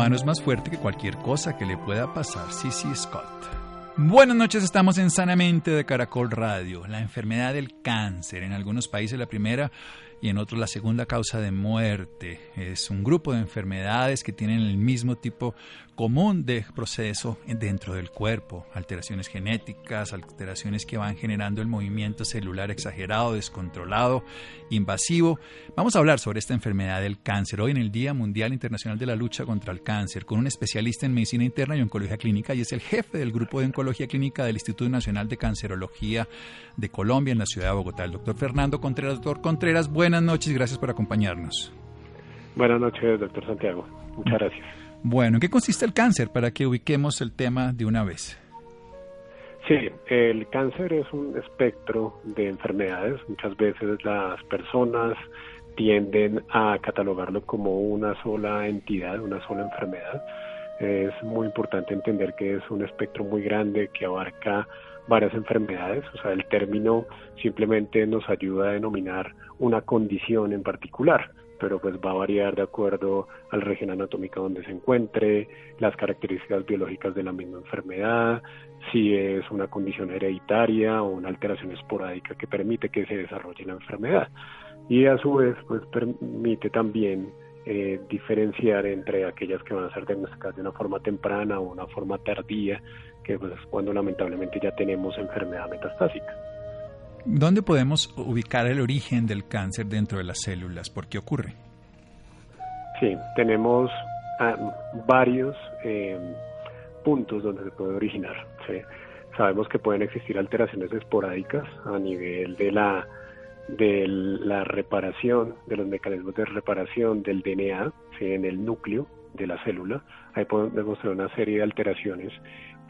Humano es más fuerte que cualquier cosa que le pueda pasar. C.C. Scott. Buenas noches, estamos en Sanamente de Caracol Radio. La enfermedad del cáncer, en algunos países la primera y en otros la segunda causa de muerte. Es un grupo de enfermedades que tienen el mismo tipo común de proceso dentro del cuerpo, alteraciones genéticas, alteraciones que van generando el movimiento celular exagerado, descontrolado, invasivo. Vamos a hablar sobre esta enfermedad del cáncer hoy en el Día Mundial Internacional de la Lucha contra el Cáncer con un especialista en medicina interna y oncología clínica y es el jefe del grupo de oncología clínica del Instituto Nacional de Cancerología de Colombia en la ciudad de Bogotá, el doctor Fernando Contreras. Doctor Contreras, buenas noches y gracias por acompañarnos. Buenas noches, doctor Santiago. Muchas gracias. Bueno, ¿en qué consiste el cáncer para que ubiquemos el tema de una vez? Sí, el cáncer es un espectro de enfermedades. Muchas veces las personas tienden a catalogarlo como una sola entidad, una sola enfermedad. Es muy importante entender que es un espectro muy grande que abarca varias enfermedades. O sea, el término simplemente nos ayuda a denominar una condición en particular pero pues va a variar de acuerdo al región anatómico donde se encuentre, las características biológicas de la misma enfermedad, si es una condición hereditaria o una alteración esporádica que permite que se desarrolle la enfermedad. Y a su vez, pues permite también eh, diferenciar entre aquellas que van a ser diagnosticadas de una forma temprana o una forma tardía, que pues cuando lamentablemente ya tenemos enfermedad metastásica. ¿Dónde podemos ubicar el origen del cáncer dentro de las células? ¿Por qué ocurre? Sí, tenemos ah, varios eh, puntos donde se puede originar. Sabemos que pueden existir alteraciones esporádicas a nivel de la de la reparación, de los mecanismos de reparación del DNA en el núcleo de la célula. Ahí podemos demostrar una serie de alteraciones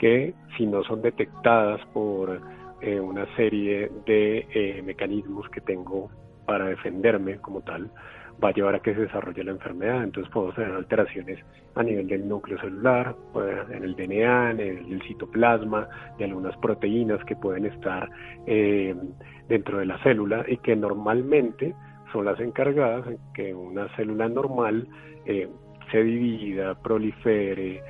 que si no son detectadas por eh, una serie de eh, mecanismos que tengo para defenderme como tal, va a llevar a que se desarrolle la enfermedad. Entonces podemos tener alteraciones a nivel del núcleo celular, en el DNA, en el, citoplasma, de algunas proteínas que pueden estar eh, dentro de la célula y que normalmente son las encargadas en que una célula normal se divida, prolifere,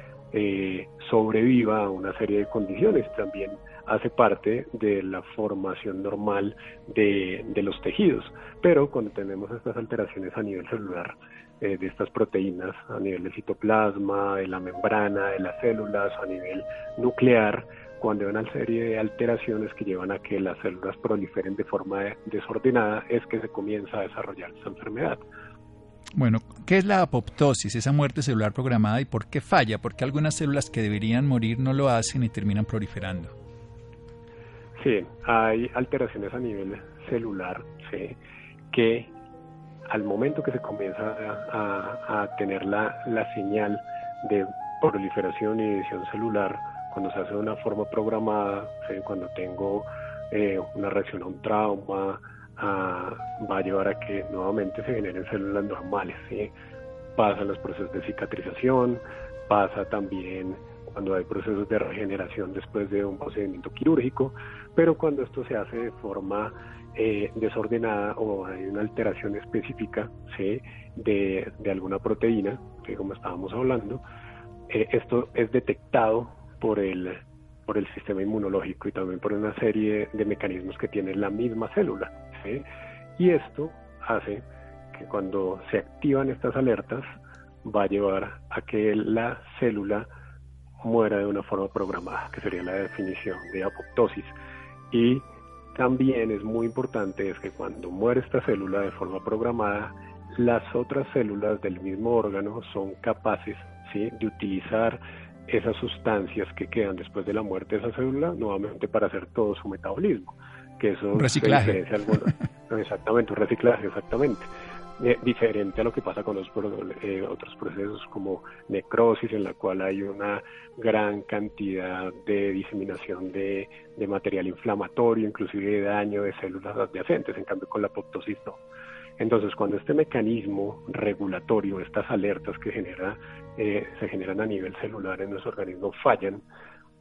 sobreviva a una serie de condiciones. También hace parte de la formación normal de, los tejidos. Pero cuando tenemos estas alteraciones a nivel celular, eh, de estas proteínas, a nivel del citoplasma, de la membrana, de las células, a nivel nuclear, cuando hay una serie de alteraciones que llevan a que las células proliferen de forma desordenada, es que se comienza a desarrollar esa enfermedad. Bueno, ¿qué es la apoptosis, esa muerte celular programada y por qué falla? Porque algunas células que deberían morir no lo hacen y terminan proliferando. Sí, hay alteraciones a nivel celular que al momento que se comienza a, tener la, señal de proliferación y edición celular, cuando se hace de una forma programada, cuando tengo eh, una reacción a un trauma, va a llevar a que nuevamente se generen células normales. Pasan los procesos de cicatrización, pasa también cuando hay procesos de regeneración después de un procedimiento quirúrgico, pero cuando esto se hace de forma eh, desordenada o hay una alteración específica de, alguna proteína, que como estábamos hablando, eh, esto es detectado por el, por el sistema inmunológico y también por una serie de mecanismos que tiene la misma célula. Y esto hace que cuando se activan estas alertas va a llevar a que la célula muera de una forma programada, que sería la definición de apoptosis. Y también es muy importante es que cuando muere esta célula de forma programada, las otras células del mismo órgano son capaces ¿sí? de utilizar esas sustancias que quedan después de la muerte de esa célula nuevamente para hacer todo su metabolismo. Que eso un reciclaje. exactamente, un reciclaje, exactamente. eh, diferente a lo que pasa con los, eh, otros procesos como necrosis, en la cual hay una gran cantidad de diseminación de, material inflamatorio, inclusive de daño de células adyacentes, en cambio con la apoptosis no. Entonces, cuando este mecanismo regulatorio, estas alertas que genera, eh, se generan a nivel celular en nuestro organismo fallan,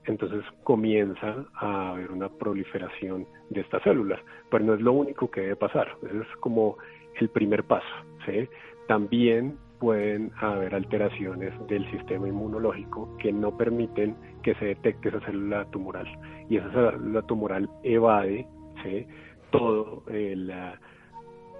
entonces comienza a haber una proliferación de estas células. Pero no es lo único que debe pasar, ese es como el primer paso. También pueden haber alteraciones del sistema inmunológico que no permiten que se detecte esa célula tumoral. Y esa célula tumoral evade todo el... Eh,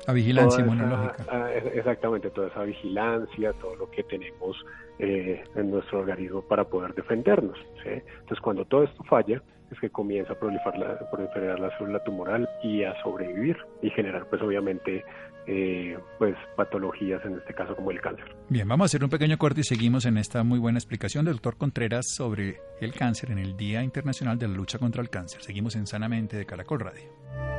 la vigilancia inmunológica. Exactamente, toda esa vigilancia, todo lo que tenemos eh, en nuestro organismo para poder defendernos. Entonces, cuando todo esto falla, es que comienza a proliferar la, proliferar la célula tumoral y a sobrevivir y generar, pues, obviamente, eh, pues patologías, en este caso como el cáncer. Bien, vamos a hacer un pequeño corte y seguimos en esta muy buena explicación del doctor Contreras sobre el cáncer en el Día Internacional de la Lucha contra el Cáncer. Seguimos en Sanamente de Caracol Radio.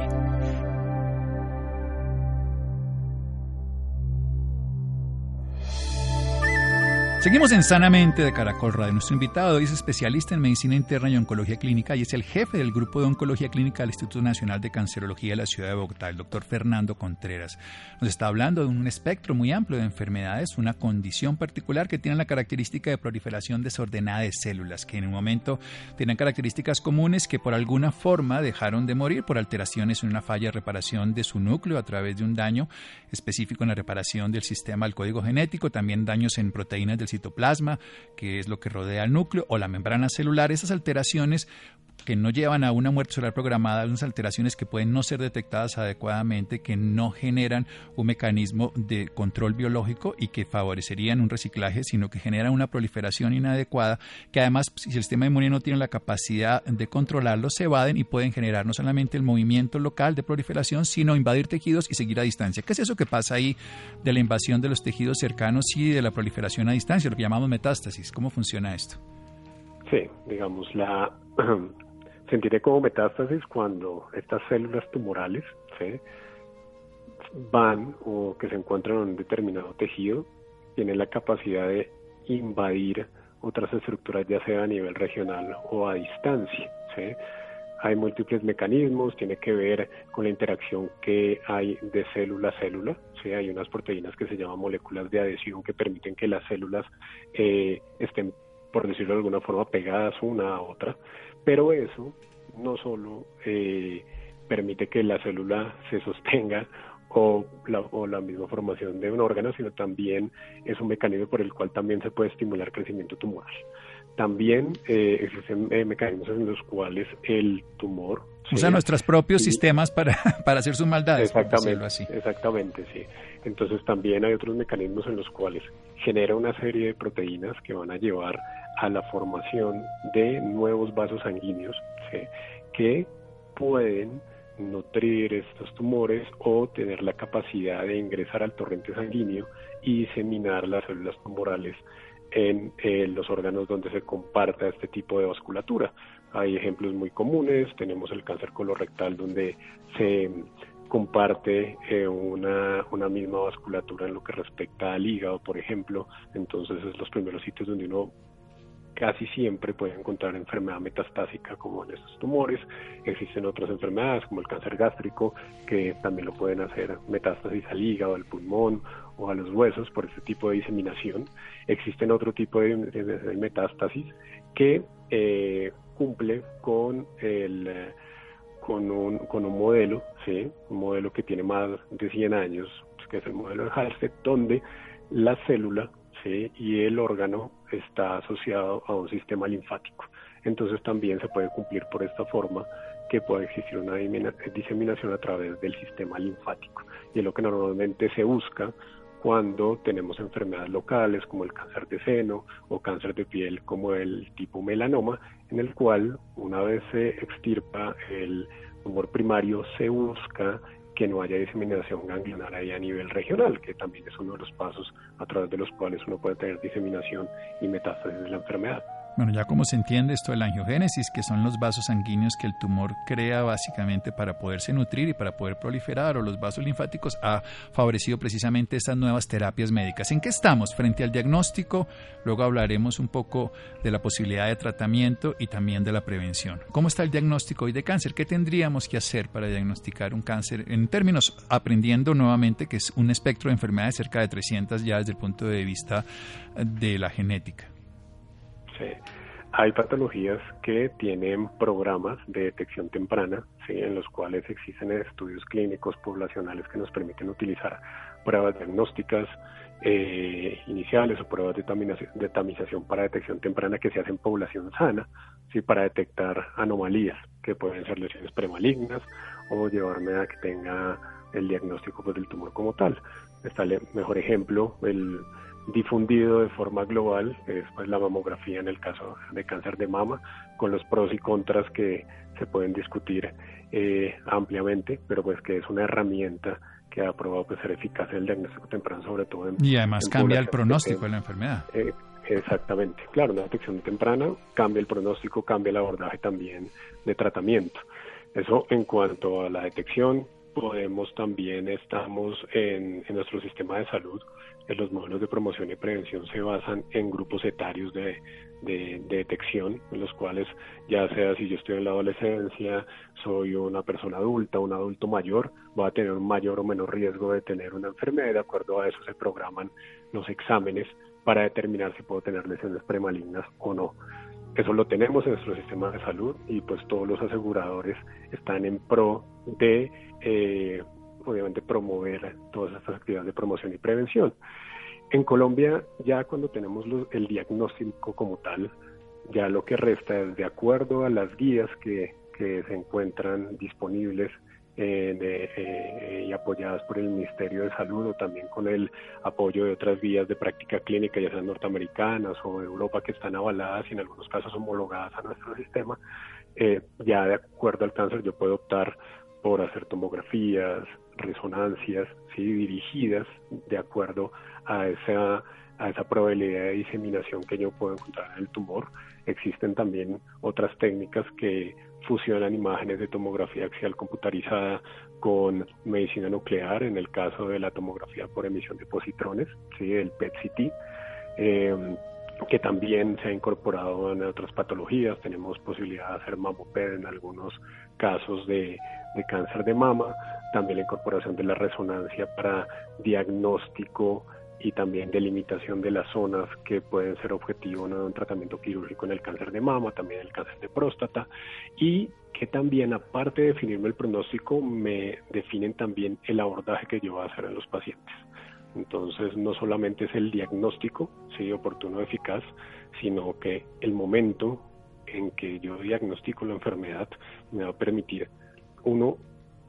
Seguimos en Sanamente de Caracol Radio. Nuestro invitado es especialista en medicina interna y oncología clínica y es el jefe del grupo de oncología clínica del Instituto Nacional de Cancerología de la ciudad de Bogotá, el doctor Fernando Contreras. Nos está hablando de un espectro muy amplio de enfermedades, una condición particular que tiene la característica de proliferación desordenada de células, que en un momento tienen características comunes que por alguna forma dejaron de morir por alteraciones en una falla de reparación de su núcleo a través de un daño específico en la reparación del sistema del código genético, también daños en proteínas del citoplasma, que es lo que rodea el núcleo, o la membrana celular. Esas alteraciones que no llevan a una muerte celular programada, unas alteraciones que pueden no ser detectadas adecuadamente, que no generan un mecanismo de control biológico y que favorecerían un reciclaje, sino que generan una proliferación inadecuada, que además, si el sistema inmune no tiene la capacidad de controlarlo, se evaden y pueden generar no solamente el movimiento local de proliferación, sino invadir tejidos y seguir a distancia. ¿Qué es eso que pasa ahí de la invasión de los tejidos cercanos y de la proliferación a distancia? Lo que llamamos metástasis. ¿Cómo funciona esto? Sí, digamos, la sentiré como metástasis cuando estas células tumorales van o que se encuentran en un determinado tejido, tienen la capacidad de invadir otras estructuras, ya sea a nivel regional o a distancia. Hay múltiples mecanismos, tiene que ver con la interacción que hay de célula a célula. ¿sí? Hay unas proteínas que se llaman moléculas de adhesión que permiten que las células eh, estén, por decirlo de alguna forma, pegadas una a otra. Pero eso no solo eh, permite que la célula se sostenga o la, o la misma formación de un órgano, sino también es un mecanismo por el cual también se puede estimular crecimiento tumoral. También eh, existen eh, mecanismos en los cuales el tumor... O sea, nuestros propios sistemas para, para hacer sus maldades. Exactamente, así. exactamente, sí. Entonces también hay otros mecanismos en los cuales genera una serie de proteínas que van a llevar a la formación de nuevos vasos sanguíneos que pueden nutrir estos tumores o tener la capacidad de ingresar al torrente sanguíneo y diseminar las células tumorales en los órganos donde se comparta este tipo de vasculatura. Hay ejemplos muy comunes, tenemos el cáncer colorectal donde se comparte eh, una, una misma vasculatura en lo que respecta al hígado, por ejemplo, entonces es los primeros sitios donde uno casi siempre puede encontrar enfermedad metastásica como en estos tumores. Existen otras enfermedades como el cáncer gástrico que también lo pueden hacer metástasis al hígado, al pulmón o a los huesos por este tipo de diseminación. Existen otro tipo de, metástasis que eh, cumple con el con un, con un modelo, ¿sí? un modelo que tiene más de 100 años, que es el modelo de Halsted, donde la célula y el órgano está asociado a un sistema linfático. Entonces también se puede cumplir por esta forma que puede existir una diseminación a través del sistema linfático. Y es lo que normalmente se busca cuando tenemos enfermedades locales como el cáncer de seno o cáncer de piel como el tipo melanoma, en el cual una vez se extirpa el tumor primario se busca que no haya diseminación ganglionar ahí a nivel regional, que también es uno de los pasos a través de los cuales uno puede tener diseminación y metástasis de la enfermedad. Bueno, ya como se entiende esto de la angiogénesis, que son los vasos sanguíneos que el tumor crea básicamente para poderse nutrir y para poder proliferar, o los vasos linfáticos, ha favorecido precisamente estas nuevas terapias médicas. ¿En qué estamos frente al diagnóstico? Luego hablaremos un poco de la posibilidad de tratamiento y también de la prevención. ¿Cómo está el diagnóstico hoy de cáncer? ¿Qué tendríamos que hacer para diagnosticar un cáncer? En términos, aprendiendo nuevamente que es un espectro de enfermedades cerca de 300 ya desde el punto de vista de la genética. Hay patologías que tienen programas de detección temprana, ¿sí? en los cuales existen estudios clínicos poblacionales que nos permiten utilizar pruebas diagnósticas eh, iniciales o pruebas de, tamización para detección temprana que se hacen en población sana, ¿sí? para detectar anomalías, que pueden ser lesiones premalignas o llevarme a que tenga el diagnóstico pues, del tumor como tal. Está el mejor ejemplo, el difundido de forma global, es pues, la mamografía en el caso de cáncer de mama, con los pros y contras que se pueden discutir eh, ampliamente, pero pues que es una herramienta que ha probado pues, ser eficaz en el diagnóstico temprano, sobre todo en... Y además cambia el pronóstico de la enfermedad. Eh, exactamente, claro, una detección temprana cambia el pronóstico, cambia el abordaje también de tratamiento. Eso en cuanto a la detección, podemos también, estamos en, en nuestro sistema de salud, los modelos de promoción y prevención se basan en grupos etarios de, detección, en los cuales ya sea si yo estoy en la adolescencia, soy una persona adulta, un adulto mayor, va a tener un mayor o menor riesgo de tener una enfermedad. De acuerdo a eso se programan los exámenes para determinar si puedo tener lesiones premalignas o no. Eso lo tenemos en nuestro sistema de salud y pues todos los aseguradores están en pro de eh, obviamente promover todas estas actividades de promoción y prevención. En Colombia, ya cuando tenemos el diagnóstico como tal, ya lo que resta es de acuerdo a las guías que, se encuentran disponibles eh, eh, y apoyadas por el Ministerio de Salud o también con el apoyo de otras vías de práctica clínica, ya sean norteamericanas o de Europa, que están avaladas y en algunos casos homologadas a nuestro sistema, eh, ya de acuerdo al cáncer yo puedo optar por hacer tomografías, resonancias ¿sí? dirigidas de acuerdo a esa, a esa probabilidad de diseminación que yo puedo encontrar en el tumor. Existen también otras técnicas que fusionan imágenes de tomografía axial computarizada con medicina nuclear, en el caso de la tomografía por emisión de positrones, ¿sí? el PET-CT. Que también se ha incorporado en otras patologías. Tenemos posibilidad de hacer mamoped en algunos casos de, cáncer de mama, también la incorporación de la resonancia para diagnóstico y también delimitación de las zonas que pueden ser objetivo de un tratamiento quirúrgico en el cáncer de mama, también el cáncer de próstata y que también aparte de definirme el pronóstico me definen también el abordaje que yo voy a hacer en los pacientes. Entonces, no solamente es el diagnóstico, sí, oportuno, eficaz, sino que el momento en que yo diagnostico la enfermedad me va a permitir, uno,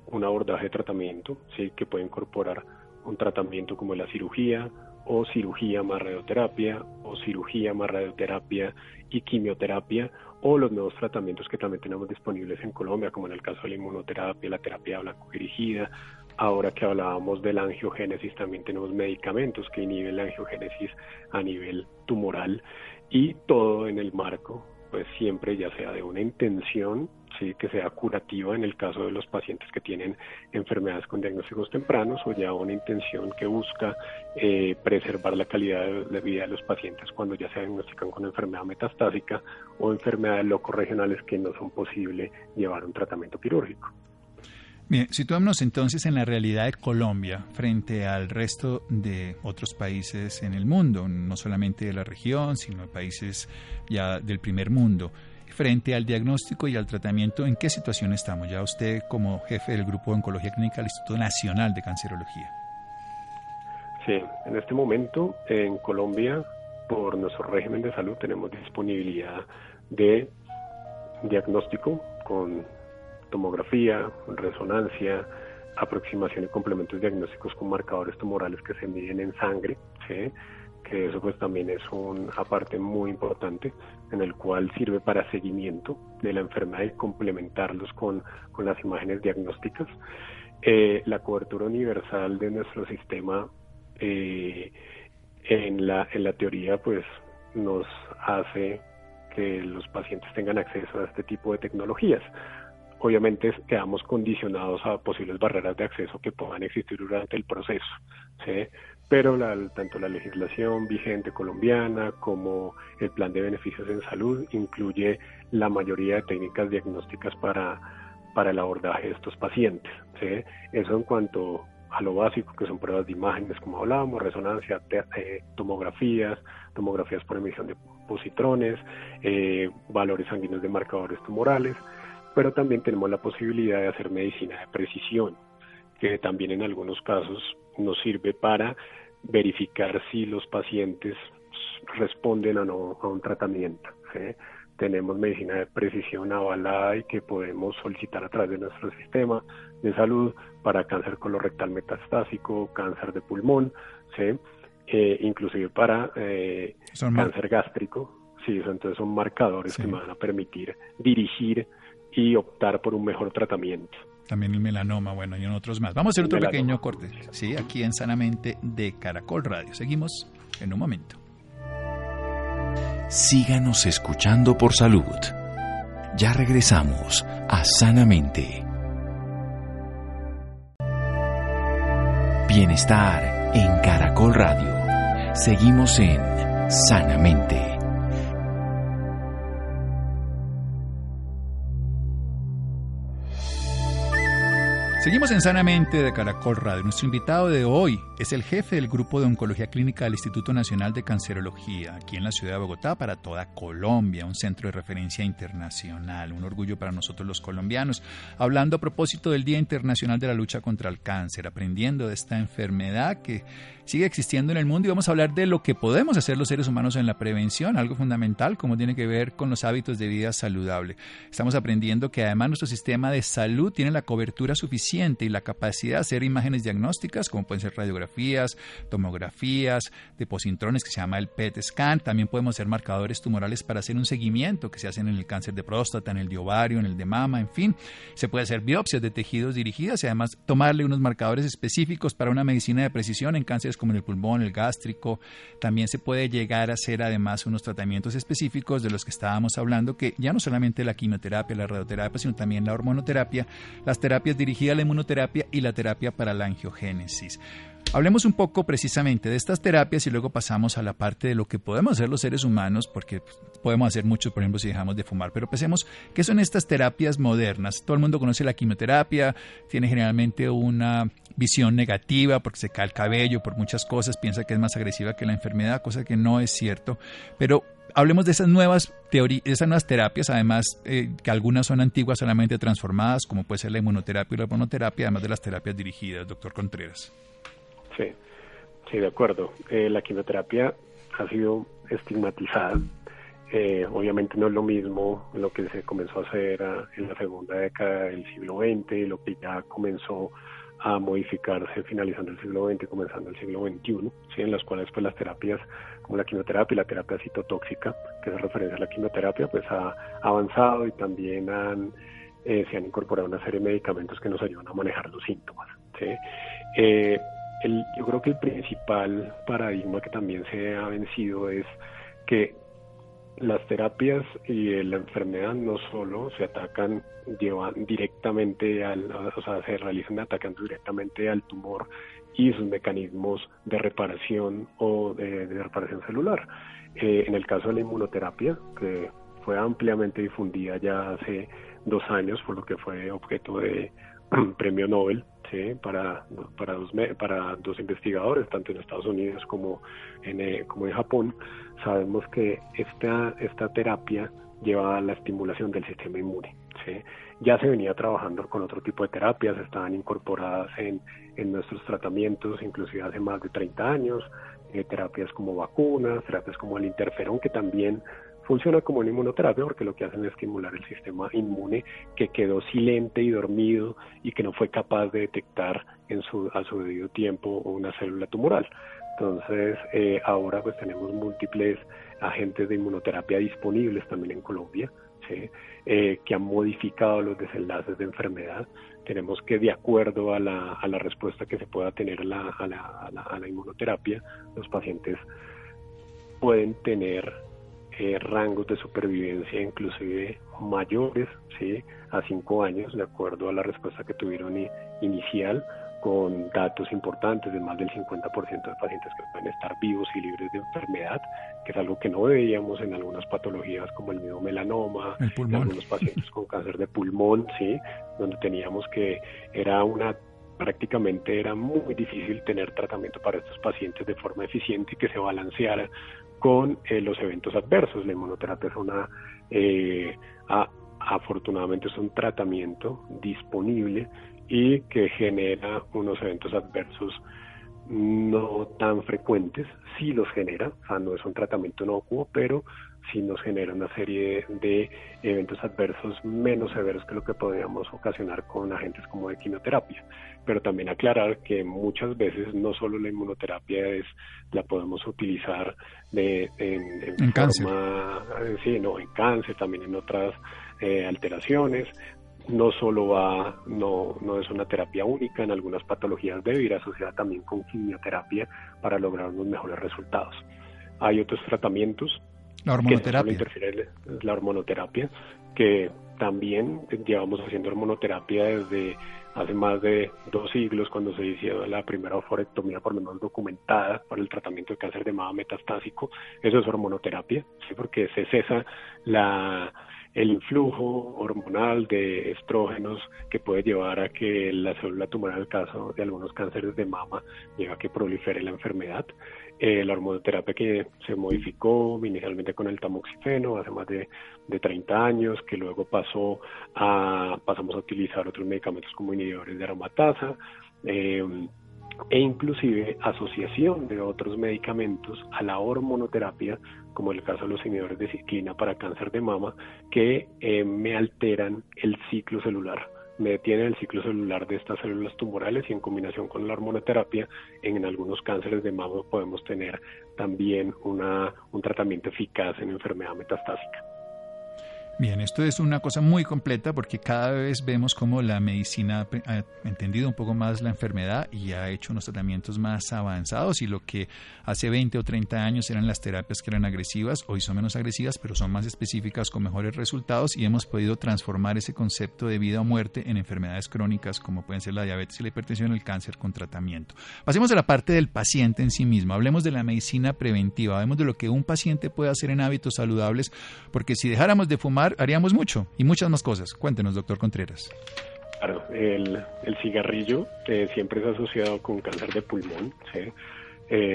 un abordaje de tratamiento, sí, que puede incorporar un tratamiento como la cirugía, o cirugía más radioterapia, o cirugía más radioterapia y quimioterapia, o los nuevos tratamientos que también tenemos disponibles en Colombia, como en el caso de la inmunoterapia, la terapia blanco dirigida, Ahora que hablábamos de la angiogénesis, también tenemos medicamentos que inhiben la angiogénesis a nivel tumoral y todo en el marco, pues siempre ya sea de una intención, que sea curativa en el caso de los pacientes que tienen enfermedades con diagnósticos tempranos o ya una intención que busca eh, preservar la calidad de, vida de los pacientes cuando ya se diagnostican con enfermedad metastásica o enfermedades locorregionales que no son posible llevar un tratamiento quirúrgico. Bien, situémonos entonces en la realidad de Colombia frente al resto de otros países en el mundo, no solamente de la región, sino de países ya del primer mundo. Frente al diagnóstico y al tratamiento, ¿en qué situación estamos? Ya usted como jefe del Grupo de Oncología Clínica del Instituto Nacional de Cancerología. Sí, en este momento en Colombia, por nuestro régimen de salud, tenemos disponibilidad de diagnóstico con tomografía, resonancia, aproximación y complementos diagnósticos con marcadores tumorales que se miden en sangre, que eso pues también es una parte muy importante en el cual sirve para seguimiento de la enfermedad y complementarlos con, con las imágenes diagnósticas. eh, la cobertura universal de nuestro sistema eh, en, la, en la teoría pues nos hace que los pacientes tengan acceso a este tipo de tecnologías. Obviamente quedamos condicionados a posibles barreras de acceso que puedan existir durante el proceso, pero tanto la legislación vigente colombiana como el plan de beneficios en salud incluye la mayoría de técnicas diagnósticas para, para el abordaje de estos pacientes. Eso en cuanto a lo básico, que son pruebas de imágenes, como hablábamos, resonancia, eh, tomografías, tomografías por emisión de positrones, eh, valores sanguíneos de marcadores tumorales, pero también tenemos la posibilidad de hacer medicina de precisión, que también en algunos casos nos sirve para verificar si los pacientes responden o no a un tratamiento. Tenemos medicina de precisión avalada y que podemos solicitar a través de nuestro sistema de salud para cáncer colorectal metastásico, cáncer de pulmón, ¿sí? Eh, inclusive para eh, cáncer gástrico. Sí, entonces son marcadores que me van a permitir dirigir y optar por un mejor tratamiento. También el melanoma, bueno, y en otros más. Vamos a hacer otro pequeño corte, sí, aquí en Sanamente de Caracol Radio. Seguimos en un momento. Síganos escuchando por salud. Ya regresamos a Sanamente. Bienestar en Caracol Radio. Seguimos en Sanamente. Seguimos en Sanamente de Caracol Radio. Nuestro invitado de hoy es el jefe del Grupo de Oncología Clínica del Instituto Nacional de Cancerología, aquí en la ciudad de Bogotá, para toda Colombia, un centro de referencia internacional, un orgullo para nosotros los colombianos. Hablando a propósito del Día Internacional de la Lucha contra el Cáncer, aprendiendo de esta enfermedad que sigue existiendo en el mundo y vamos a hablar de lo que podemos hacer los seres humanos en la prevención, algo fundamental como tiene que ver con los hábitos de vida saludable. Estamos aprendiendo que además nuestro sistema de salud tiene la cobertura suficiente y la capacidad de hacer imágenes diagnósticas como pueden ser radiografías, tomografías, de posintrones que se llama el PET scan, también podemos hacer marcadores tumorales para hacer un seguimiento que se hacen en el cáncer de próstata, en el de ovario, en el de mama, en fin, se puede hacer biopsias de tejidos dirigidas y además tomarle unos marcadores específicos para una medicina de precisión en cáncer como en el pulmón, el gástrico. También se puede llegar a hacer además unos tratamientos específicos de los que estábamos hablando, que ya no solamente la quimioterapia, la radioterapia, sino también la hormonoterapia, las terapias dirigidas a la inmunoterapia y la terapia para la angiogénesis. Hablemos un poco precisamente de estas terapias y luego pasamos a la parte de lo que podemos hacer los seres humanos, porque podemos hacer mucho, por ejemplo, si dejamos de fumar, pero pensemos qué son estas terapias modernas. Todo el mundo conoce la quimioterapia, tiene generalmente una visión negativa porque se cae el cabello, por muchas cosas, piensa que es más agresiva que la enfermedad, cosa que no es cierto, pero hablemos de esas nuevas nuevas terapias, además eh, que algunas son antiguas solamente transformadas, como puede ser la inmunoterapia y la hormonoterapia, además de las terapias dirigidas, doctor Contreras. Sí, sí, de acuerdo. Eh, la quimioterapia ha sido estigmatizada. Eh, obviamente no es lo mismo lo que se comenzó a hacer ah, en la segunda década del siglo XX, lo que ya comenzó a modificarse finalizando el siglo XX, comenzando el siglo XXI, ¿sí? en las cuales pues las terapias como la quimioterapia y la terapia citotóxica, que es referencia a la quimioterapia, pues ha avanzado y también han, eh, se han incorporado una serie de medicamentos que nos ayudan a manejar los síntomas. ¿sí? Eh, yo creo que el principal paradigma que también se ha vencido es que las terapias y la enfermedad no solo se atacan llevan directamente al, o sea, se realizan atacando directamente al tumor y sus mecanismos de reparación o de, reparación celular. Eh, en el caso de la inmunoterapia, que fue ampliamente difundida ya hace dos años, por lo que fue objeto de premio Nobel para, para, dos, para dos investigadores, tanto en Estados Unidos como en, eh, como en Japón, sabemos que esta, esta terapia lleva a la estimulación del sistema inmune. Ya se venía trabajando con otro tipo de terapias, estaban incorporadas en, en nuestros tratamientos, inclusive hace más de 30 años, eh, terapias como vacunas, terapias como el interferón, que también funciona como una inmunoterapia porque lo que hacen es estimular el sistema inmune que quedó silente y dormido y que no fue capaz de detectar en su, a su debido tiempo una célula tumoral. Entonces, eh, ahora pues tenemos múltiples agentes de inmunoterapia disponibles también en Colombia, eh, que han modificado los desenlaces de enfermedad. tenemos que, de acuerdo a la, a la respuesta que se pueda tener a la, a, la, a la, inmunoterapia, los pacientes pueden tener eh, rangos de supervivencia inclusive mayores, ¿sí? a cinco años, de acuerdo a la respuesta que tuvieron inicial, con datos importantes de más del 50% de pacientes que pueden estar vivos y libres de enfermedad, que es algo que no veíamos en algunas patologías como el mismo melanoma, en algunos pacientes con cáncer de pulmón, sí, donde teníamos que era una prácticamente era muy difícil tener tratamiento para estos pacientes de forma eficiente y que se balanceara con eh, los eventos adversos. La inmunoterapia es una, eh, afortunadamente es un tratamiento disponible y que genera unos eventos adversos no tan frecuentes, sí los genera, o sea, no es un tratamiento inocuo, pero sí nos genera una serie de eventos adversos menos severos que lo que podríamos ocasionar con agentes como de quimioterapia. Pero también aclarar que muchas veces no solo la inmunoterapia es la podemos utilizar de, en, en, cáncer. sí, no, en cáncer, también en otras eh, alteraciones no solo va, no, no es una terapia única, en algunas patologías debe ir asociada también con quimioterapia para lograr unos mejores resultados. Hay otros tratamientos. La hormonoterapia. Que la hormonoterapia, que también llevamos haciendo hormonoterapia desde hace más de dos siglos, cuando se inició la primera oforectomía, por lo menos documentada, para el tratamiento de cáncer de mama metastásico. Eso es hormonoterapia, ¿sí? porque se cesa la el influjo hormonal de estrógenos que puede llevar a que la célula tumoral, en el caso de algunos cánceres de mama, llegue a que prolifere la enfermedad. Eh, la hormonoterapia que se modificó inicialmente con el tamoxifeno hace más de, de 30 años, que luego pasó a, pasamos a utilizar otros medicamentos como inhibidores de aromatasa. Eh, e inclusive asociación de otros medicamentos a la hormonoterapia, como el caso de los inhibidores de ciclina para cáncer de mama, que eh, me alteran el ciclo celular, me detienen el ciclo celular de estas células tumorales y en combinación con la hormonoterapia, en algunos cánceres de mama podemos tener también una, un tratamiento eficaz en enfermedad metastásica. Bien, esto es una cosa muy completa porque cada vez vemos cómo la medicina ha entendido un poco más la enfermedad y ha hecho unos tratamientos más avanzados y lo que hace 20 o 30 años eran las terapias que eran agresivas, hoy son menos agresivas, pero son más específicas con mejores resultados y hemos podido transformar ese concepto de vida o muerte en enfermedades crónicas como pueden ser la diabetes y la hipertensión, el cáncer con tratamiento. Pasemos a la parte del paciente en sí mismo, hablemos de la medicina preventiva, hablemos de lo que un paciente puede hacer en hábitos saludables, porque si dejáramos de fumar, haríamos mucho y muchas más cosas. Cuéntenos, doctor Contreras. Claro, el, cigarrillo eh, siempre es asociado con cáncer de pulmón, eh,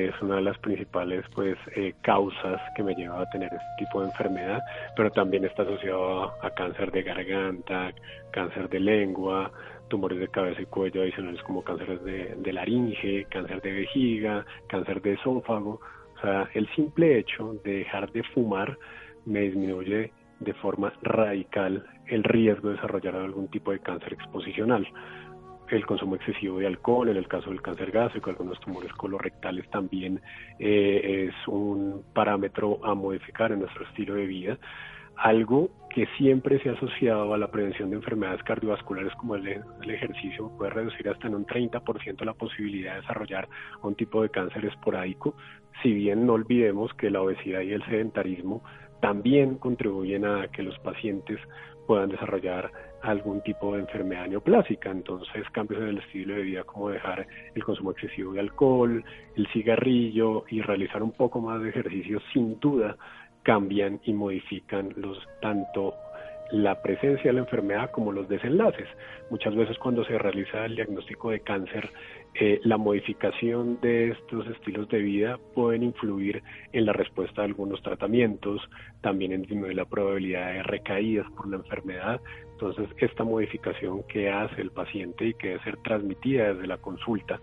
es una de las principales pues eh, causas que me lleva a tener este tipo de enfermedad, pero también está asociado a, cáncer de garganta, cáncer de lengua, tumores de cabeza y cuello adicionales como cánceres de, de laringe, cáncer de vejiga, cáncer de esófago. O sea, el simple hecho de dejar de fumar me disminuye de forma radical el riesgo de desarrollar algún tipo de cáncer exposicional. El consumo excesivo de alcohol, en el caso del cáncer gástrico, algunos tumores colorectales también eh, es un parámetro a modificar en nuestro estilo de vida. Algo que siempre se ha asociado a la prevención de enfermedades cardiovasculares como el, el ejercicio puede reducir hasta en un 30% la posibilidad de desarrollar un tipo de cáncer esporádico, si bien no olvidemos que la obesidad y el sedentarismo también contribuyen a que los pacientes puedan desarrollar algún tipo de enfermedad neoplásica. Entonces, cambios en el estilo de vida como dejar el consumo excesivo de alcohol, el cigarrillo y realizar un poco más de ejercicio, sin duda cambian y modifican los tanto la presencia de la enfermedad como los desenlaces. Muchas veces cuando se realiza el diagnóstico de cáncer, eh, la modificación de estos estilos de vida pueden influir en la respuesta a algunos tratamientos, también en disminuir la probabilidad de recaídas por la enfermedad. Entonces, esta modificación que hace el paciente y que debe ser transmitida desde la consulta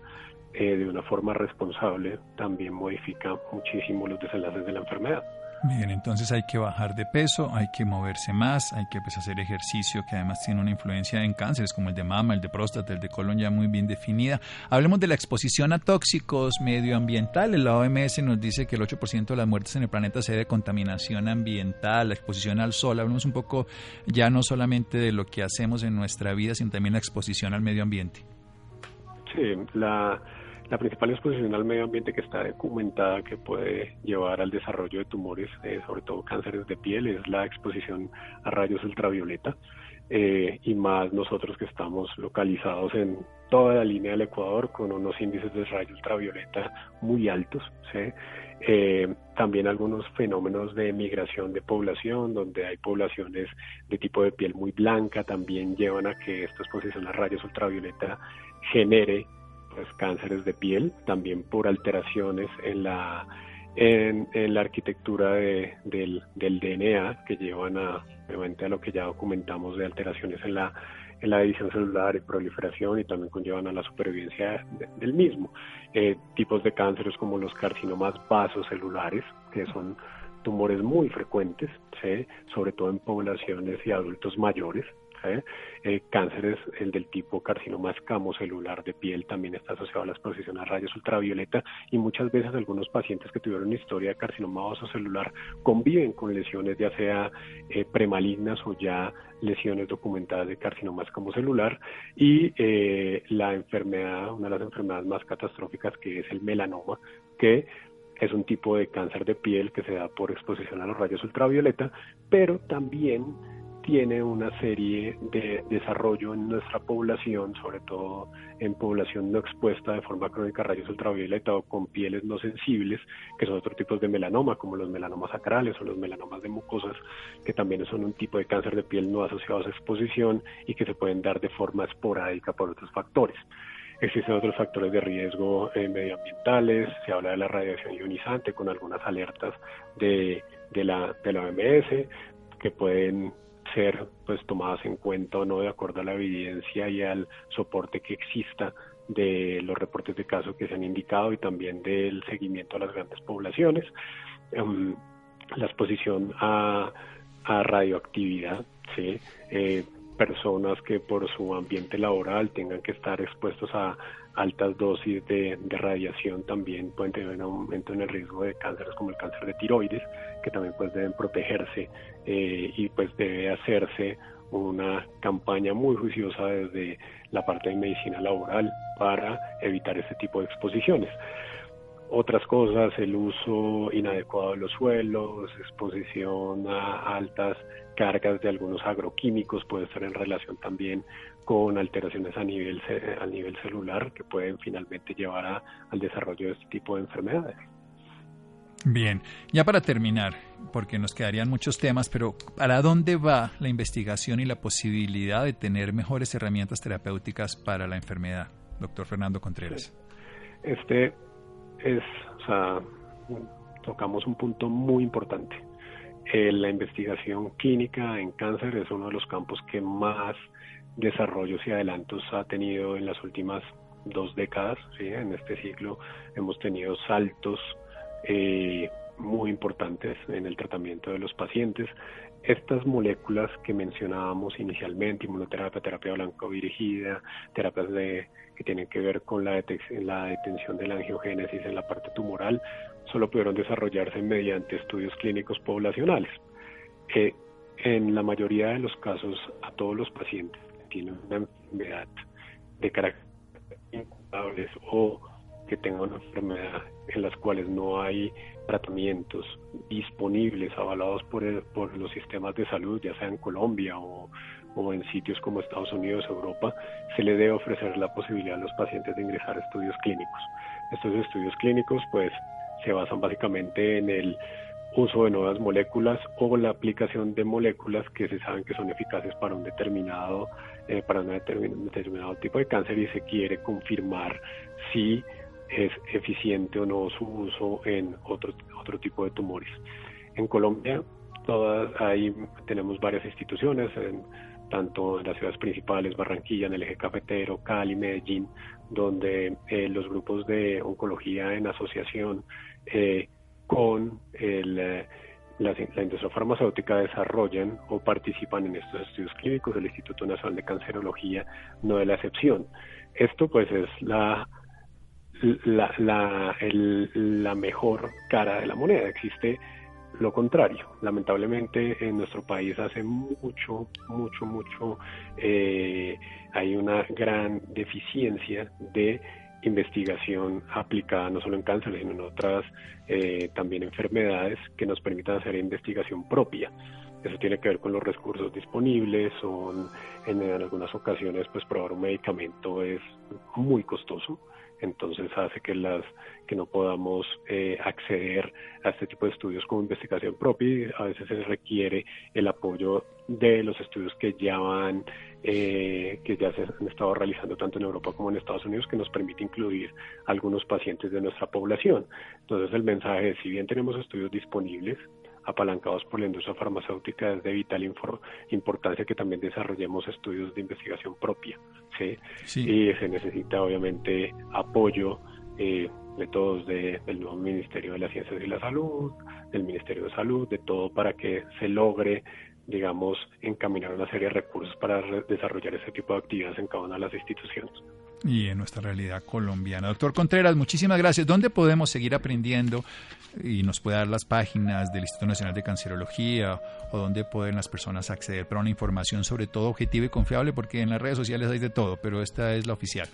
eh, de una forma responsable también modifica muchísimo los desenlaces de la enfermedad. Bien, entonces hay que bajar de peso, hay que moverse más, hay que pues, hacer ejercicio que además tiene una influencia en cánceres como el de mama, el de próstata, el de colon ya muy bien definida. Hablemos de la exposición a tóxicos medioambientales. La OMS nos dice que el 8% de las muertes en el planeta se debe a contaminación ambiental, la exposición al sol. Hablemos un poco ya no solamente de lo que hacemos en nuestra vida, sino también la exposición al medio ambiente. Sí, la la principal exposición al medio ambiente que está documentada que puede llevar al desarrollo de tumores, eh, sobre todo cánceres de piel, es la exposición a rayos ultravioleta. Eh, y más nosotros que estamos localizados en toda la línea del Ecuador con unos índices de rayos ultravioleta muy altos. Eh, también algunos fenómenos de migración de población, donde hay poblaciones de tipo de piel muy blanca, también llevan a que esta exposición a rayos ultravioleta genere cánceres de piel, también por alteraciones en la, en, la arquitectura del, DNA que llevan a, a lo que ya documentamos de alteraciones en la, en la división celular y proliferación y también conllevan a la supervivencia del mismo. Eh, tipos de cánceres como los carcinomas vasocelulares, que son tumores muy frecuentes, sobre todo en poblaciones y adultos mayores, ¿eh? Eh, cánceres, el del tipo carcinoma escamocelular de piel también está asociado a la exposición a rayos ultravioleta y muchas veces algunos pacientes que tuvieron historia de carcinoma vasocelular conviven con lesiones ya sea eh, premalignas o ya lesiones documentadas de carcinoma escamocelular y la enfermedad, una de las enfermedades más catastróficas que es el melanoma, que es un tipo de cáncer de piel que se da por exposición a los rayos ultravioleta, pero también tiene una serie de desarrollo en nuestra población, sobre todo en población no expuesta de forma crónica a rayos ultravioleta o con pieles no sensibles, que son otros tipos de melanoma, como los melanomas acrales o los melanomas de mucosas, que también son un tipo de cáncer de piel no asociado a exposición y que se pueden dar de forma esporádica por otros factores. Existen otros factores de riesgo eh, medioambientales, se habla de la radiación ionizante con algunas alertas de, de, la, de la OMS que pueden ser pues tomadas en cuenta o no de acuerdo a la evidencia y al soporte que exista de los reportes de casos que se han indicado y también del seguimiento a las grandes poblaciones. Em, la exposición a, radioactividad, ¿sí? Eh, personas que por su ambiente laboral tengan que estar expuestos a altas dosis de, radiación también pueden tener un aumento en el riesgo de cánceres como el cáncer de tiroides, que también pues deben protegerse eh, y pues debe hacerse una campaña muy juiciosa desde la parte de medicina laboral para evitar este tipo de exposiciones. Otras cosas, el uso inadecuado de los suelos, exposición a altas cargas de algunos agroquímicos puede estar en relación también con alteraciones a nivel, a nivel celular que pueden finalmente llevar al desarrollo de este tipo de enfermedades. Bien, ya para terminar, porque nos quedarían muchos temas, pero ¿para dónde va la investigación y la posibilidad de tener mejores herramientas terapéuticas para la enfermedad, doctor Fernando Contreras? Este es, o sea, tocamos un punto muy importante. Eh, la investigación clínica en cáncer es uno de los campos que más desarrollos y adelantos ha tenido en las últimas dos décadas. En este ciclo hemos tenido saltos eh, muy importantes en el tratamiento de los pacientes. Estas moléculas que mencionábamos inicialmente, inmunoterapia, terapia blanco dirigida, terapias de, que tienen que ver con la, la detención de la angiogénesis en la parte tumoral, solo pudieron desarrollarse mediante estudios clínicos poblacionales. Eh, en la mayoría de los casos, a todos los pacientes que tienen una enfermedad de carácter incurable o que tengan una enfermedad en las cuales no hay tratamientos disponibles avalados por, por los sistemas de salud, ya sea en Colombia o, o en sitios como Estados Unidos, Europa, se le debe ofrecer la posibilidad a los pacientes de ingresar a estudios clínicos. Estos estudios clínicos pues se basan básicamente en el uso de nuevas moléculas o la aplicación de moléculas que se saben que son eficaces para un determinado eh, para un determinado tipo de cáncer y se quiere confirmar si es eficiente o no su uso en otro, otro tipo de tumores. En Colombia todas ahí tenemos varias instituciones, tanto en las ciudades principales, Barranquilla, en el eje cafetero, Cali, Medellín, donde eh, los grupos de oncología en asociación eh, con el, la, industria farmacéutica desarrollan o participan en estos estudios clínicos. El Instituto Nacional de Cancerología no es la excepción. Esto pues es la, la, la, mejor cara de la moneda. Existe lo contrario. Lamentablemente en nuestro país hace mucho, mucho, mucho, eh, hay una gran deficiencia de investigación aplicada no solo en cáncer, sino en otras eh, también enfermedades que nos permitan hacer investigación propia. Eso tiene que ver con los recursos disponibles, son en, algunas ocasiones pues probar un medicamento es muy costoso, entonces hace que las que no podamos eh, acceder a este tipo de estudios como investigación propia a veces se requiere el apoyo de los estudios que ya van eh, que ya se han estado realizando tanto en Europa como en Estados Unidos que nos permite incluir algunos pacientes de nuestra población. Entonces el mensaje es si bien tenemos estudios disponibles apalancados por la industria farmacéutica, es de vital importancia que también desarrollemos estudios de investigación propia. ¿sí? Y se necesita obviamente apoyo eh, de todos, de, del nuevo Ministerio de las Ciencias y la Salud, del Ministerio de Salud, de todo para que se logre digamos, encaminar una serie de recursos para desarrollar ese tipo de actividades en cada una de las instituciones y en nuestra realidad colombiana. Doctor Contreras, muchísimas gracias. ¿Dónde podemos seguir aprendiendo? Y nos puede dar las páginas del Instituto Nacional de Cancerología o dónde pueden las personas acceder para una información sobre todo objetiva y confiable, porque en las redes sociales hay de todo, pero esta es la oficial.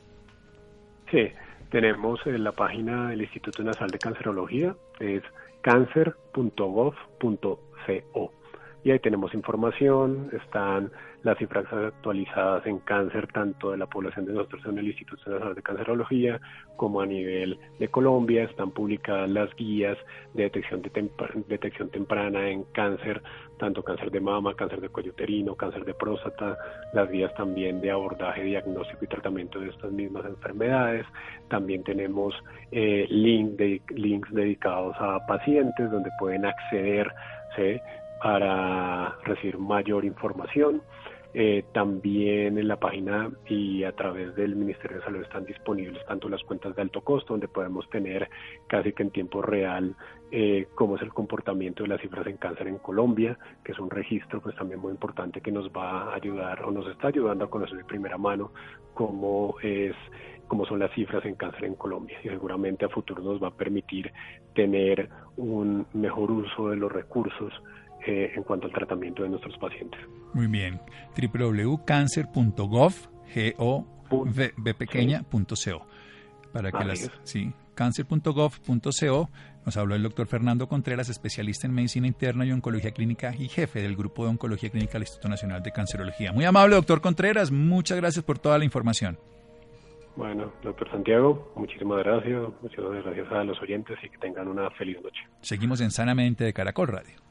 Sí, tenemos en eh, la página del Instituto Nacional de Cancerología, es cancer.gov.co y ahí tenemos información, están las cifras actualizadas en cáncer tanto de la población de nosotros en el Instituto Nacional de Cancerología como a nivel de Colombia, están publicadas las guías de detección, de detección temprana en cáncer, tanto cáncer de mama, cáncer de cuello uterino, cáncer de próstata, las guías también de abordaje, diagnóstico y tratamiento de estas mismas enfermedades, también tenemos eh, links dedicados a pacientes donde pueden acceder ¿sí? Para recibir mayor información. Eh, también en la página y a través del Ministerio de Salud están disponibles tanto las cuentas de alto costo, donde podemos tener casi que en tiempo real eh, cómo es el comportamiento de las cifras en cáncer en Colombia, que es un registro pues también muy importante que nos va a ayudar o nos está ayudando a conocer de primera mano cómo es cómo son las cifras en cáncer en Colombia y seguramente a futuro nos va a permitir tener un mejor uso de los recursos eh, en cuanto al tratamiento de nuestros pacientes. Muy bien. www.cancer.gov, pequeña.co. Para que las, sí, cancer.gov.co. Nos habló el doctor Fernando Contreras, especialista en medicina interna y oncología clínica y jefe del grupo de oncología clínica del Instituto Nacional de Cancerología. Muy amable, doctor Contreras. Muchas gracias por toda la información. Bueno, doctor Santiago, muchísimas gracias. Muchísimas gracias a los oyentes y que tengan una feliz noche. Seguimos en Sanamente de Caracol Radio.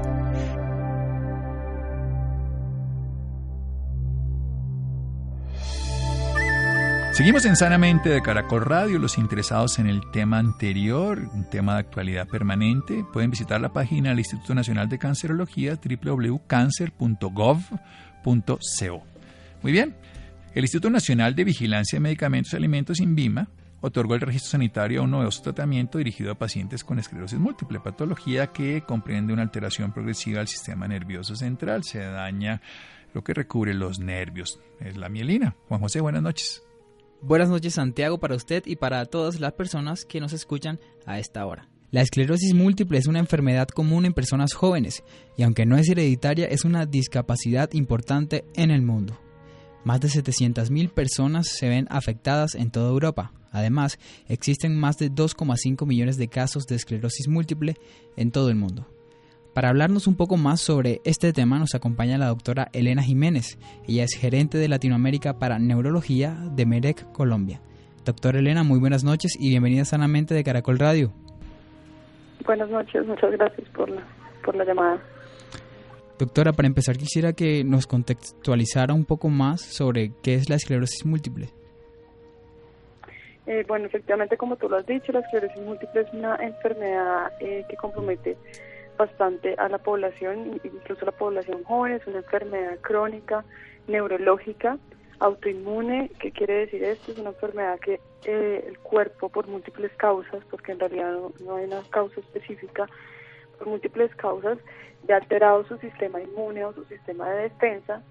Seguimos en Sanamente de Caracol Radio. Los interesados en el tema anterior, un tema de actualidad permanente, pueden visitar la página del Instituto Nacional de Cancerología www.cancer.gov.co. Muy bien. El Instituto Nacional de Vigilancia de Medicamentos y Alimentos, INVIMA, otorgó el registro sanitario a un novedoso tratamiento dirigido a pacientes con esclerosis múltiple, patología que comprende una alteración progresiva del sistema nervioso central. Se daña lo que recubre los nervios. Es la mielina. Juan José, buenas noches. Buenas noches Santiago para usted y para todas las personas que nos escuchan a esta hora. La esclerosis múltiple es una enfermedad común en personas jóvenes y aunque no es hereditaria es una discapacidad importante en el mundo. Más de 700.000 personas se ven afectadas en toda Europa. Además, existen más de 2,5 millones de casos de esclerosis múltiple en todo el mundo. Para hablarnos un poco más sobre este tema nos acompaña la doctora Elena Jiménez. Ella es gerente de Latinoamérica para Neurología de MEREC Colombia. Doctora Elena, muy buenas noches y bienvenida sanamente de Caracol Radio. Buenas noches, muchas gracias por la, por la llamada. Doctora, para empezar quisiera que nos contextualizara un poco más sobre qué es la esclerosis múltiple. Eh, bueno, efectivamente, como tú lo has dicho, la esclerosis múltiple es una enfermedad eh, que compromete bastante a la población, incluso la población joven, es una enfermedad crónica, neurológica, autoinmune. ¿Qué quiere decir esto? Es una enfermedad que eh, el cuerpo, por múltiples causas, porque en realidad no, hay una causa específica, por múltiples causas, ya ha alterado su sistema inmune o su sistema de defensa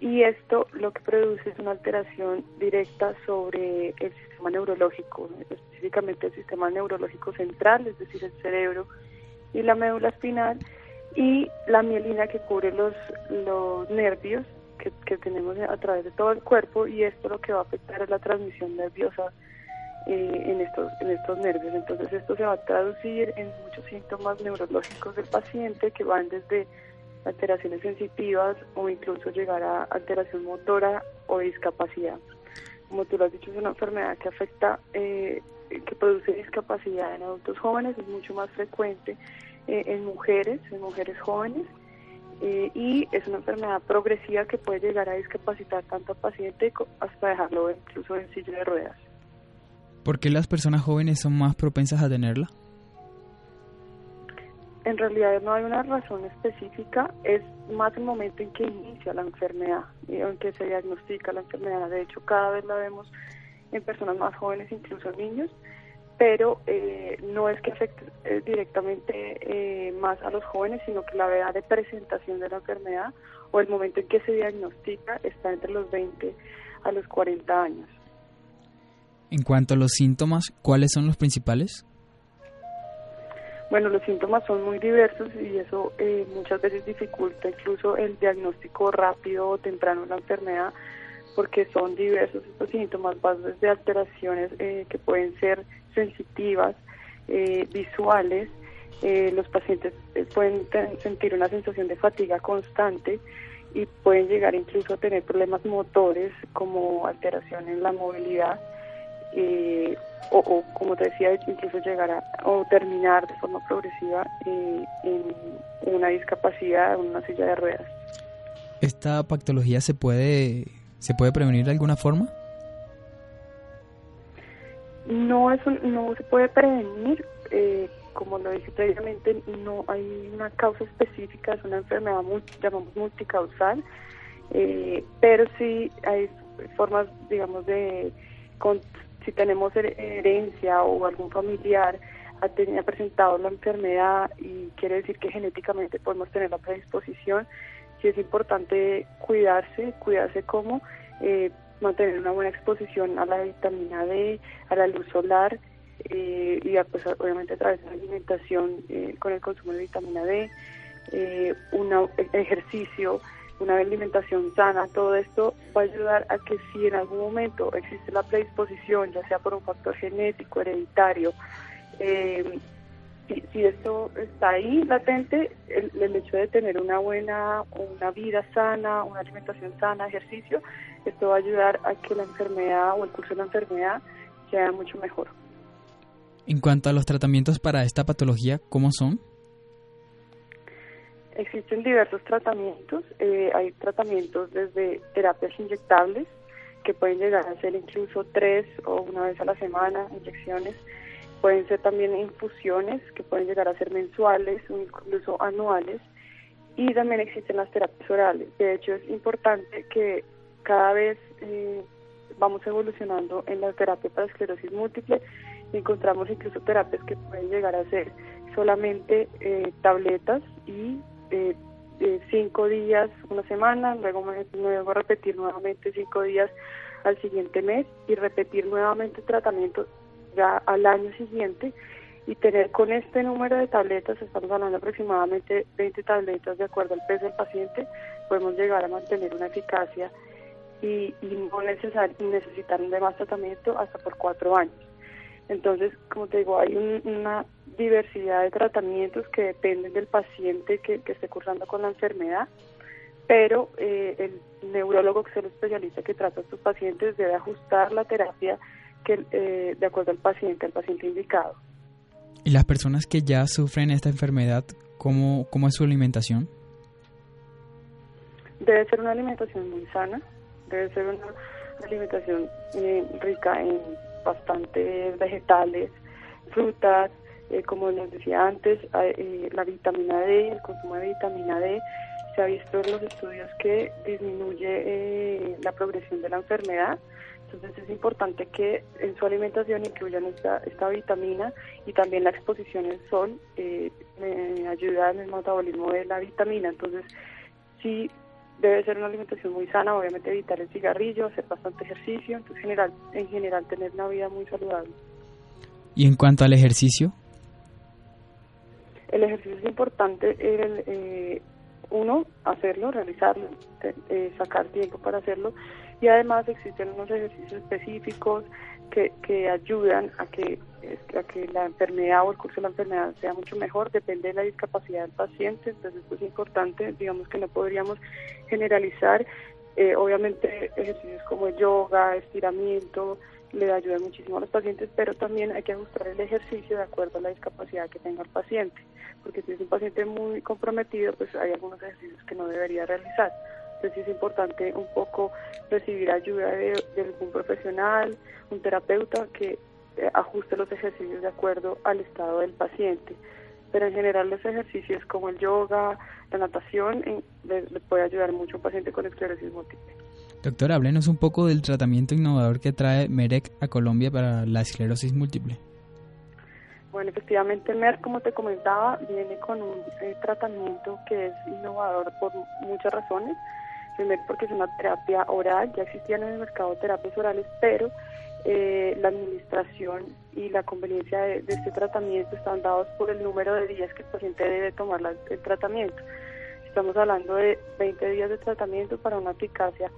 y esto lo que produce es una alteración directa sobre el sistema neurológico, específicamente el sistema neurológico central, es decir, el cerebro y la médula espinal, y la mielina que cubre los, los nervios que, que tenemos a través de todo el cuerpo, y esto lo que va a afectar es la transmisión nerviosa eh, en, estos, en estos nervios. Entonces esto se va a traducir en muchos síntomas neurológicos del paciente que van desde alteraciones sensitivas o incluso llegar a alteración motora o discapacidad. Como tú lo has dicho, es una enfermedad que afecta, eh, que produce discapacidad en adultos jóvenes, es mucho más frecuente eh, en mujeres, en mujeres jóvenes, eh, y es una enfermedad progresiva que puede llegar a discapacitar tanto al paciente hasta dejarlo incluso en silla de ruedas. ¿Por qué las personas jóvenes son más propensas a tenerla? En realidad no hay una razón específica, es más el momento en que inicia la enfermedad, en que se diagnostica la enfermedad. De hecho, cada vez la vemos en personas más jóvenes, incluso niños, pero eh, no es que afecte eh, directamente eh, más a los jóvenes, sino que la edad de presentación de la enfermedad o el momento en que se diagnostica está entre los 20 a los 40 años. En cuanto a los síntomas, ¿cuáles son los principales? Bueno, los síntomas son muy diversos y eso eh, muchas veces dificulta incluso el diagnóstico rápido o temprano de la enfermedad porque son diversos estos síntomas, van desde alteraciones eh, que pueden ser sensitivas, eh, visuales, los pacientes pueden sentir una sensación de fatiga constante y pueden llegar incluso a tener problemas motores como alteración en la movilidad eh, o, como te decía, incluso llegar a o terminar de forma progresiva eh, en, una discapacidad, una silla de ruedas. ¿Esta patología se puede, se puede prevenir de alguna forma? No, es no se puede prevenir, eh, como lo dije previamente, no hay una causa específica, es una enfermedad llamamos multicausal, eh, pero sí hay formas, digamos, de si tenemos herencia o algún familiar ha, tenido, presentado la enfermedad y quiere decir que genéticamente podemos tener la predisposición, sí es importante cuidarse, cuidarse como eh, mantener una buena exposición a la vitamina D, a la luz solar eh, y pues, obviamente a través de la alimentación eh, con el consumo de vitamina D, un ejercicio, una alimentación sana, todo esto va a ayudar a que si en algún momento existe la predisposición, ya sea por un factor genético, hereditario, si, esto está ahí latente, el, hecho de tener una buena, una vida sana, una alimentación sana, ejercicio, esto va a ayudar a que la enfermedad o el curso de la enfermedad sea mucho mejor. En cuanto a los tratamientos para esta patología, ¿cómo son? Existen diversos tratamientos, eh, hay tratamientos desde terapias inyectables, que pueden llegar a ser incluso tres o una vez a la semana, inyecciones, pueden ser también infusiones, que pueden llegar a ser mensuales o incluso anuales, y también existen las terapias orales. De hecho, es importante que cada vez eh, vamos evolucionando en la terapia para esclerosis múltiple, encontramos incluso terapias que pueden llegar a ser solamente eh, tabletas y eh, cinco días, una semana, luego, luego repetir nuevamente cinco días al siguiente mes y repetir nuevamente el tratamiento ya al año siguiente y tener con este número de tabletas, estamos hablando aproximadamente 20 tabletas de acuerdo al peso del paciente, podemos llegar a mantener una eficacia y, no necesar, necesitar de más tratamiento hasta por cuatro años. Entonces, como te digo, hay una diversidad de tratamientos que dependen del paciente que, esté cursando con la enfermedad, pero eh, el neurólogo que es el especialista que trata a estos pacientes debe ajustar la terapia que, eh, de acuerdo al paciente, al paciente indicado. ¿Y las personas que ya sufren esta enfermedad, cómo, cómo es su alimentación? Debe ser una alimentación muy sana, debe ser una alimentación eh, rica en bastantes vegetales, frutas, eh, como les decía antes, eh, la vitamina D, el consumo de vitamina D, se ha visto en los estudios que disminuye eh, la progresión de la enfermedad. Entonces es importante que en su alimentación incluyan esta, esta vitamina y también la exposición al sol eh, ayuda en el metabolismo de la vitamina. Entonces sí debe ser una alimentación muy sana, obviamente evitar el cigarrillo, hacer bastante ejercicio, entonces general, en general tener una vida muy saludable. ¿Y en cuanto al ejercicio? El ejercicio es importante, el, eh, uno, hacerlo, realizarlo, eh, sacar tiempo para hacerlo. Y además existen unos ejercicios específicos que, que ayudan a que, a que la enfermedad o el curso de la enfermedad sea mucho mejor, depende de la discapacidad del paciente, entonces esto es importante, digamos que no podríamos generalizar, eh, obviamente ejercicios como yoga, estiramiento, le ayudan muchísimo a los pacientes, pero también hay que ajustar el ejercicio de acuerdo a la discapacidad que tenga el paciente, porque si es un paciente muy comprometido, pues hay algunos ejercicios que no debería realizar. Entonces es importante un poco recibir ayuda de, algún profesional, un terapeuta que eh, ajuste los ejercicios de acuerdo al estado del paciente. Pero en general los ejercicios como el yoga, la natación, le, puede ayudar mucho a un paciente con esclerosis múltiple. Doctor, háblenos un poco del tratamiento innovador que trae MEREC a Colombia para la esclerosis múltiple. Bueno, efectivamente MERC, como te comentaba, viene con un eh, tratamiento que es innovador por muchas razones. Primero porque es una terapia oral, ya existían en el mercado terapias orales, pero eh, la administración y la conveniencia de, este tratamiento están dados por el número de días que el paciente debe tomar el tratamiento. Estamos hablando de 20 días de tratamiento para una eficacia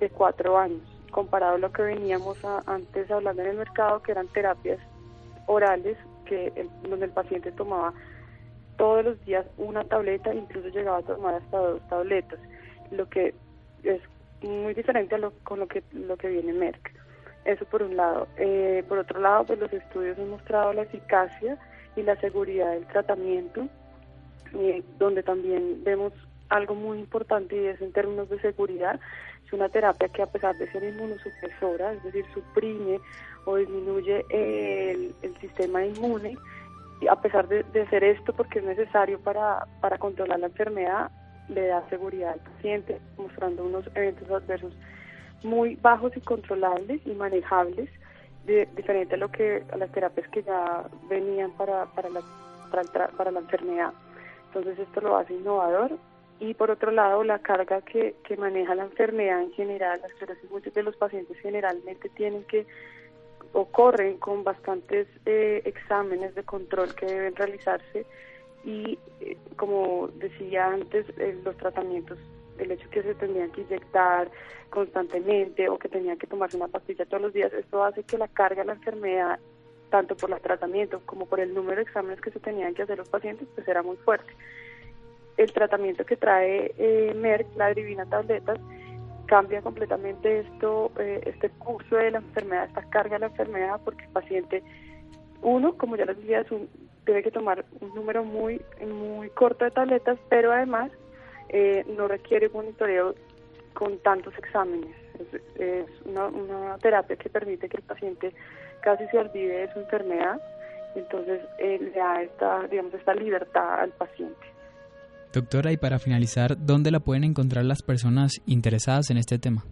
de 4 años, comparado a lo que veníamos antes hablando en el mercado, que eran terapias orales, que donde el paciente tomaba todos los días una tableta, incluso llegaba a tomar hasta dos tabletas, lo que es muy diferente a lo, con lo que, lo que viene Merck. Eso por un lado. Eh, por otro lado, pues los estudios han mostrado la eficacia y la seguridad del tratamiento, eh, donde también vemos algo muy importante y es en términos de seguridad. Es una terapia que a pesar de ser inmunosupresora, es decir, suprime o disminuye el, sistema inmune, y a pesar de, ser esto porque es necesario para, para controlar la enfermedad, le da seguridad al paciente, mostrando unos eventos adversos muy bajos y controlables y manejables, de, diferente a lo que a las terapias que ya venían para, para, la, para, la enfermedad. Entonces esto lo hace innovador y por otro lado la carga que, que maneja la enfermedad en general, las esclerosis múltiple, los pacientes generalmente tienen que o con bastantes eh, exámenes de control que deben realizarse y eh, como decía antes, eh, los tratamientos, el hecho que se tendrían que inyectar constantemente o que tenían que tomarse una pastilla todos los días, esto hace que la carga de la enfermedad, tanto por el tratamiento como por el número de exámenes que se tenían que hacer los pacientes, pues era muy fuerte. El tratamiento que trae eh, Merck, la Divina Tabletas, cambia completamente esto, eh, este curso de la enfermedad, esta carga de la enfermedad, porque el paciente, uno, como ya les decía, es un tiene que tomar un número muy, muy corto de tabletas, pero además eh, no requiere monitoreo con tantos exámenes. Es, una, terapia que permite que el paciente casi se olvide de su enfermedad, entonces eh, le da esta, digamos, esta libertad al paciente. Doctora, y para finalizar, ¿dónde la pueden encontrar las personas interesadas en este tema?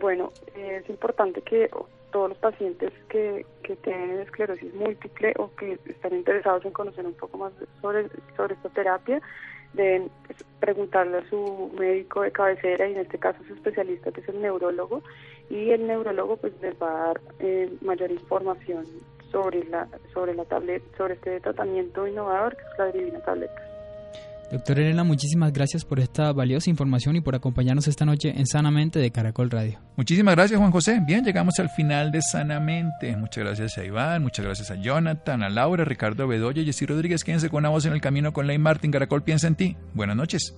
Bueno, es importante que todos los pacientes que, que tienen esclerosis múltiple o que están interesados en conocer un poco más sobre, sobre esta terapia deben preguntarle a su médico de cabecera y en este caso su especialista que es el neurólogo y el neurólogo pues les va a dar eh, mayor información sobre la sobre la tablet sobre este tratamiento innovador que es la divina tableta. Doctor Elena, muchísimas gracias por esta valiosa información y por acompañarnos esta noche en Sanamente de Caracol Radio. Muchísimas gracias, Juan José. Bien, llegamos al final de Sanamente. Muchas gracias a Iván, muchas gracias a Jonathan, a Laura, Ricardo Bedoya, Jessy Rodríguez. Quédense con una voz en el camino con Ley Martin. Caracol piensa en ti. Buenas noches.